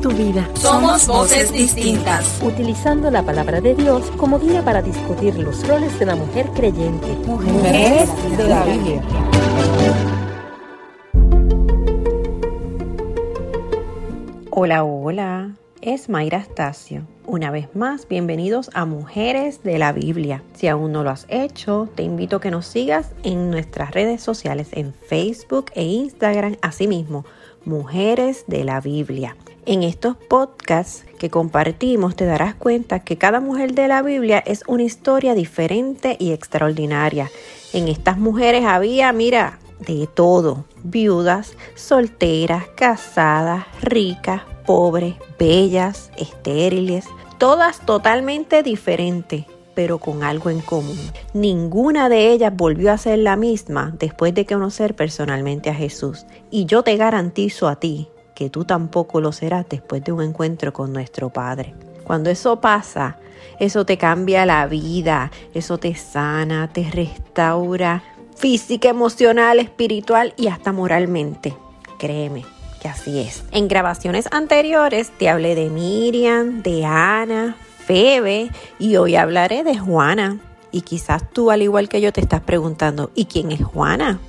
tu vida. Somos voces distintas. Utilizando la palabra de Dios como guía para discutir los roles de la mujer creyente. Mujeres de la Biblia. Hola, hola. Es Mayra Astacio. Una vez más, bienvenidos a Mujeres de la Biblia. Si aún no lo has hecho, te invito a que nos sigas en nuestras redes sociales en Facebook e Instagram, asimismo Mujeres de la Biblia. En estos podcasts que compartimos te darás cuenta que cada mujer de la Biblia es una historia diferente y extraordinaria. En estas mujeres había, mira, de todo. Viudas, solteras, casadas, ricas, pobres, bellas, estériles, todas totalmente diferentes pero con algo en común. Ninguna de ellas volvió a ser la misma después de conocer personalmente a Jesús. Y yo te garantizo a ti que tú tampoco lo serás después de un encuentro con nuestro Padre. Cuando eso pasa, eso te cambia la vida, eso te sana, te restaura física, emocional, espiritual y hasta moralmente. Créeme que así es. En grabaciones anteriores te hablé de Miriam, de Ana, Febe y hoy hablaré de Juana. Y quizás tú, al igual que yo, te estás preguntando, ¿y quién es Juana?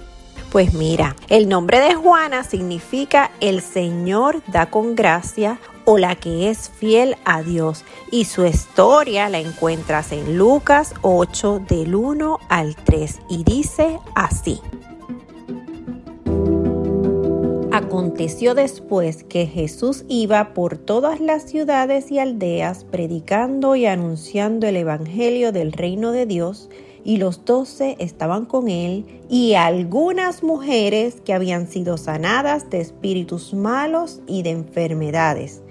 Pues mira, el nombre de Juana significa el Señor da con gracia o la que es fiel a Dios. Y su historia la encuentras en Lucas 8 del 1 al 3 y dice así. Aconteció después que Jesús iba por todas las ciudades y aldeas predicando y anunciando el Evangelio del reino de Dios, y los doce estaban con él, y algunas mujeres que habían sido sanadas de espíritus malos y de enfermedades.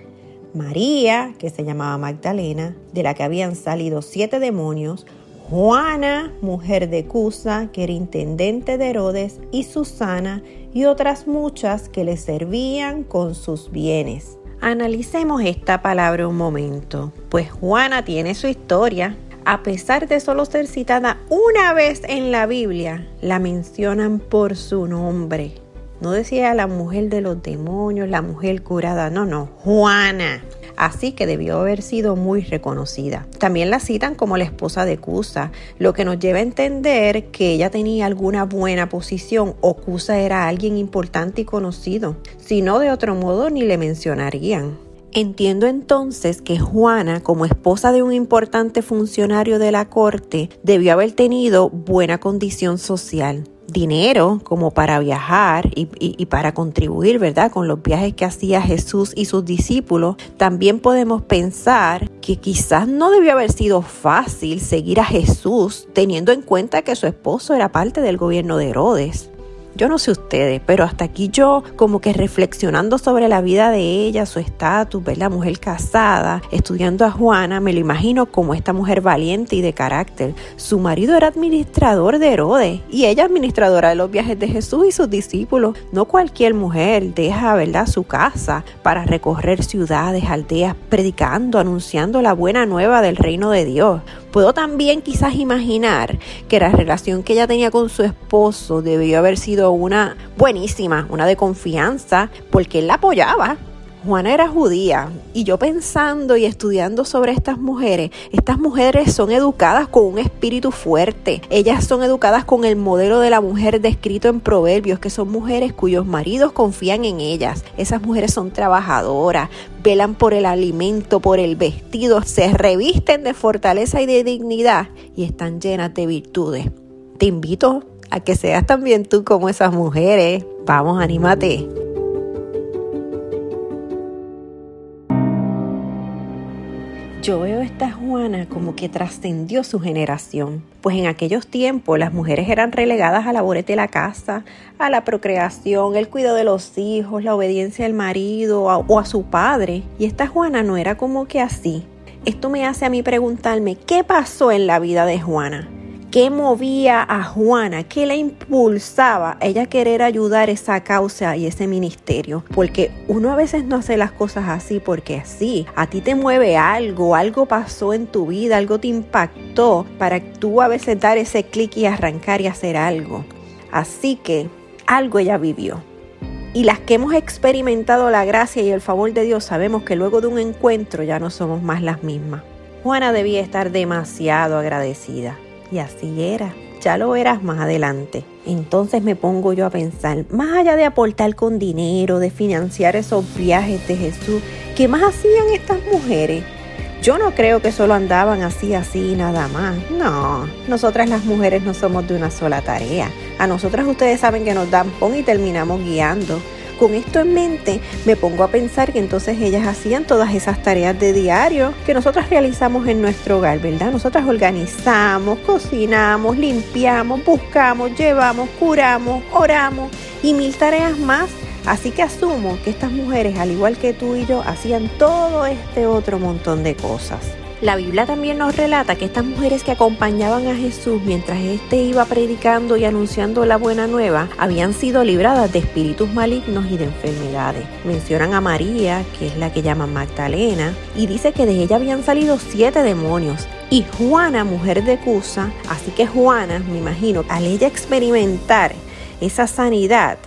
María, que se llamaba Magdalena, de la que habían salido siete demonios, Juana, mujer de Cusa, que era intendente de Herodes, y Susana, y otras muchas que le servían con sus bienes. Analicemos esta palabra un momento, pues Juana tiene su historia. A pesar de solo ser citada una vez en la Biblia, la mencionan por su nombre. No decía la mujer de los demonios, la mujer curada, no, no, Juana así que debió haber sido muy reconocida. También la citan como la esposa de Cusa, lo que nos lleva a entender que ella tenía alguna buena posición o Cusa era alguien importante y conocido, si no de otro modo ni le mencionarían. Entiendo entonces que Juana, como esposa de un importante funcionario de la corte, debió haber tenido buena condición social dinero como para viajar y, para contribuir, ¿verdad? Con los viajes que hacía Jesús y sus discípulos, también podemos pensar que quizás no debió haber sido fácil seguir a Jesús teniendo en cuenta que su esposo era parte del gobierno de Herodes. Yo no sé ustedes, pero hasta aquí yo como que reflexionando sobre la vida de ella, su estatus, la Mujer casada, estudiando a Juana, me lo imagino como esta mujer valiente y de carácter. Su marido era administrador de Herodes y ella administradora de los viajes de Jesús y sus discípulos. No cualquier mujer deja, ¿verdad?, su casa para recorrer ciudades, aldeas, predicando, anunciando la buena nueva del reino de Dios. Puedo también quizás imaginar que la relación que ella tenía con su esposo debió haber sido una buenísima, una de confianza, porque él la apoyaba. Juana era judía y yo pensando y estudiando sobre estas mujeres, estas mujeres son educadas con un espíritu fuerte. Ellas son educadas con el modelo de la mujer descrito en Proverbios, que son mujeres cuyos maridos confían en ellas. Esas mujeres son trabajadoras, velan por el alimento, por el vestido, se revisten de fortaleza y de dignidad y están llenas de virtudes. Te invito a que seas también tú como esas mujeres. Vamos, anímate. Yo veo esta Juana como que trascendió su generación, pues en aquellos tiempos las mujeres eran relegadas a labores de la casa, a la procreación, el cuidado de los hijos, la obediencia al marido o a su padre, y esta Juana no era como que así. Esto me hace a mí preguntarme, ¿qué pasó en la vida de Juana? ¿Qué movía a Juana? ¿Qué la impulsaba a ella querer ayudar esa causa y ese ministerio? Porque uno a veces no hace las cosas así porque así. A ti te mueve algo, algo pasó en tu vida, algo te impactó para tú a veces dar ese clic y arrancar y hacer algo. Así que algo ella vivió. Y las que hemos experimentado la gracia y el favor de Dios sabemos que luego de un encuentro ya no somos más las mismas. Juana debía estar demasiado agradecida. Y así era. Ya lo verás más adelante. Entonces me pongo yo a pensar, más allá de aportar con dinero, de financiar esos viajes de Jesús, ¿qué más hacían estas mujeres? Yo no creo que solo andaban así, así, nada más. No, nosotras las mujeres no somos de una sola tarea. A nosotras ustedes saben que nos dan pon y terminamos guiando. Con esto en mente, me pongo a pensar que entonces ellas hacían todas esas tareas de diario que nosotras realizamos en nuestro hogar, ¿verdad? Nosotras organizamos, cocinamos, limpiamos, buscamos, llevamos, curamos, oramos y mil tareas más. Así que asumo que estas mujeres, al igual que tú y yo, hacían todo este otro montón de cosas. La Biblia también nos relata que estas mujeres que acompañaban a Jesús mientras éste iba predicando y anunciando la buena nueva habían sido libradas de espíritus malignos y de enfermedades. Mencionan a María, que es la que llaman Magdalena, y dice que de ella habían salido siete demonios. Y Juana, mujer de Cusa, así que Juana, me imagino, al ella experimentar esa sanidad,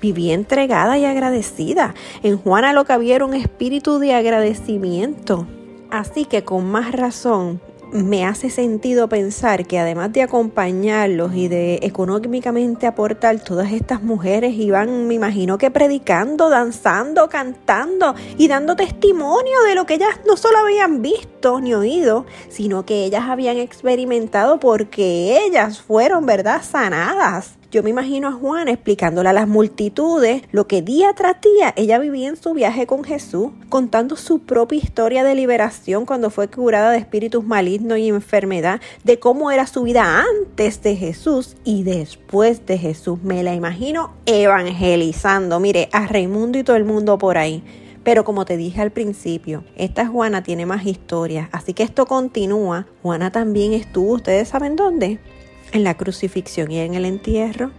vivía entregada y agradecida. En Juana lo que había era un espíritu de agradecimiento. Así que con más razón me hace sentido pensar que además de acompañarlos y de económicamente aportar, todas estas mujeres iban, me imagino que predicando, danzando, cantando y dando testimonio de lo que ellas no solo habían visto ni oído, sino que ellas habían experimentado porque ellas fueron, ¿verdad?, sanadas. Yo me imagino a Juana explicándole a las multitudes lo que día tras día ella vivía en su viaje con Jesús, contando su propia historia de liberación cuando fue curada de espíritus malignos y enfermedad, de cómo era su vida antes de Jesús y después de Jesús. Me la imagino evangelizando, mire, a Raimundo y todo el mundo por ahí. Pero como te dije al principio, esta Juana tiene más historias, así que esto continúa. Juana también estuvo, ¿ustedes saben dónde? En la crucifixión y en el entierro.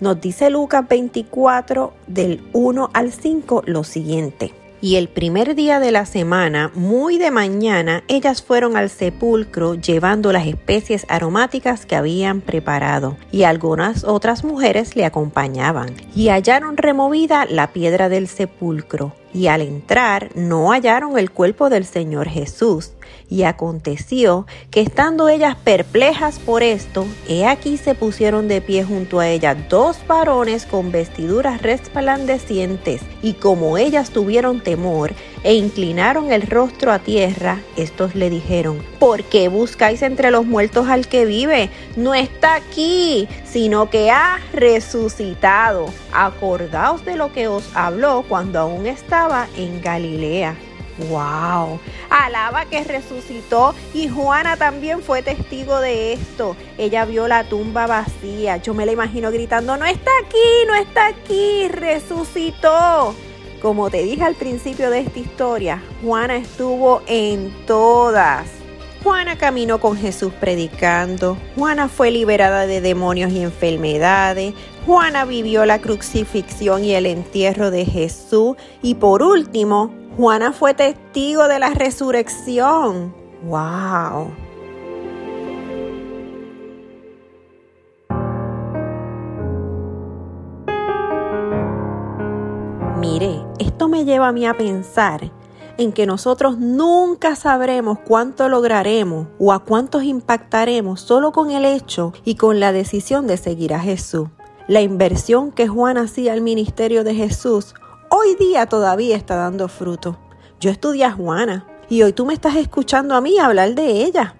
Nos dice Lucas 24 del 1 al 5 lo siguiente. Y el primer día de la semana, muy de mañana, ellas fueron al sepulcro llevando las especies aromáticas que habían preparado, y algunas otras mujeres le acompañaban, y hallaron removida la piedra del sepulcro y al entrar no hallaron el cuerpo del Señor Jesús. Y aconteció que estando ellas perplejas por esto, he aquí se pusieron de pie junto a ella dos varones con vestiduras resplandecientes, y como ellas tuvieron temor e inclinaron el rostro a tierra, estos le dijeron, ¿por qué buscáis entre los muertos al que vive? No está aquí, sino que ha resucitado. Acordaos de lo que os habló cuando aún estaba en Galilea. ¡Wow! Alaba que resucitó y Juana también fue testigo de esto. Ella vio la tumba vacía. Yo me la imagino gritando, no está aquí, no está aquí, resucitó. Como te dije al principio de esta historia, Juana estuvo en todas. Juana caminó con Jesús predicando, Juana fue liberada de demonios y enfermedades, Juana vivió la crucifixión y el entierro de Jesús y por último, Juana fue testigo de la resurrección. ¡Wow! Mire, esto me lleva a mí a pensar en que nosotros nunca sabremos cuánto lograremos o a cuántos impactaremos solo con el hecho y con la decisión de seguir a Jesús. La inversión que Juan hacía al ministerio de Jesús hoy día todavía está dando fruto. Yo estudié a Juana y hoy tú me estás escuchando a mí hablar de ella.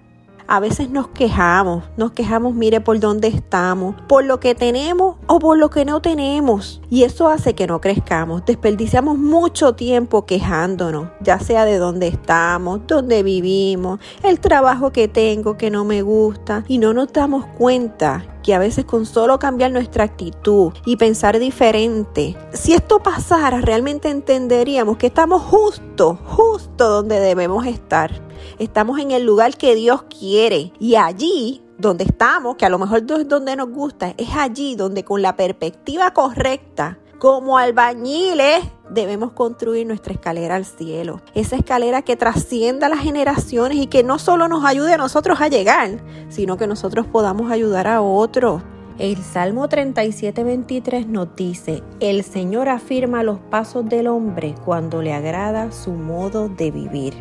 A veces nos quejamos, nos quejamos, mire por dónde estamos, por lo que tenemos o por lo que no tenemos. Y eso hace que no crezcamos. Desperdiciamos mucho tiempo quejándonos, ya sea de dónde estamos, dónde vivimos, el trabajo que tengo que no me gusta. Y no nos damos cuenta que a veces con solo cambiar nuestra actitud y pensar diferente, si esto pasara, realmente entenderíamos que estamos justo, justo donde debemos estar. Estamos en el lugar que Dios quiere y allí donde estamos, que a lo mejor es donde nos gusta, es allí donde con la perspectiva correcta, como albañiles, debemos construir nuestra escalera al cielo. Esa escalera que trascienda las generaciones y que no solo nos ayude a nosotros a llegar, sino que nosotros podamos ayudar a otros. El Salmo 37:23 nos dice, el Señor afirma los pasos del hombre cuando le agrada su modo de vivir.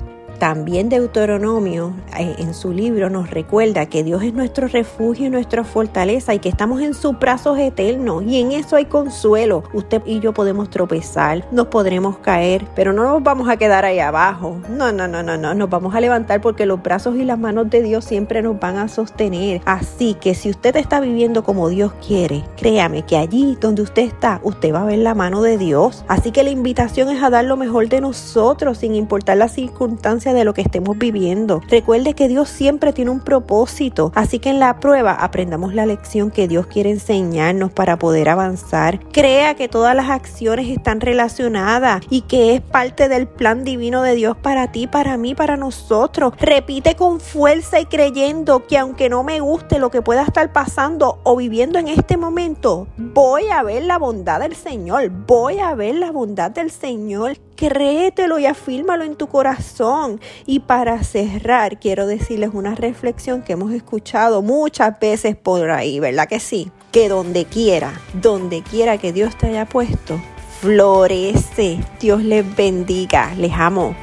También Deuteronomio eh, en su libro nos recuerda que Dios es nuestro refugio y nuestra fortaleza y que estamos en sus brazos eternos y en eso hay consuelo. Usted y yo podemos tropezar, nos podremos caer, pero no nos vamos a quedar ahí abajo. No, no, no, no, no, nos vamos a levantar porque los brazos y las manos de Dios siempre nos van a sostener. Así que si usted está viviendo como Dios quiere, créame que allí donde usted está, usted va a ver la mano de Dios. Así que la invitación es a dar lo mejor de nosotros sin importar las circunstancias de lo que estemos viviendo. Recuerde que Dios siempre tiene un propósito, así que en la prueba aprendamos la lección que Dios quiere enseñarnos para poder avanzar. Crea que todas las acciones están relacionadas y que es parte del plan divino de Dios para ti, para mí, para nosotros. Repite con fuerza y creyendo que aunque no me guste lo que pueda estar pasando o viviendo en este momento, voy a ver la bondad del Señor, voy a ver la bondad del Señor. Créetelo y afírmalo en tu corazón. Y para cerrar, quiero decirles una reflexión que hemos escuchado muchas veces por ahí, ¿verdad que sí? Que donde quiera, donde quiera que Dios te haya puesto, florece. Dios les bendiga. Les amo.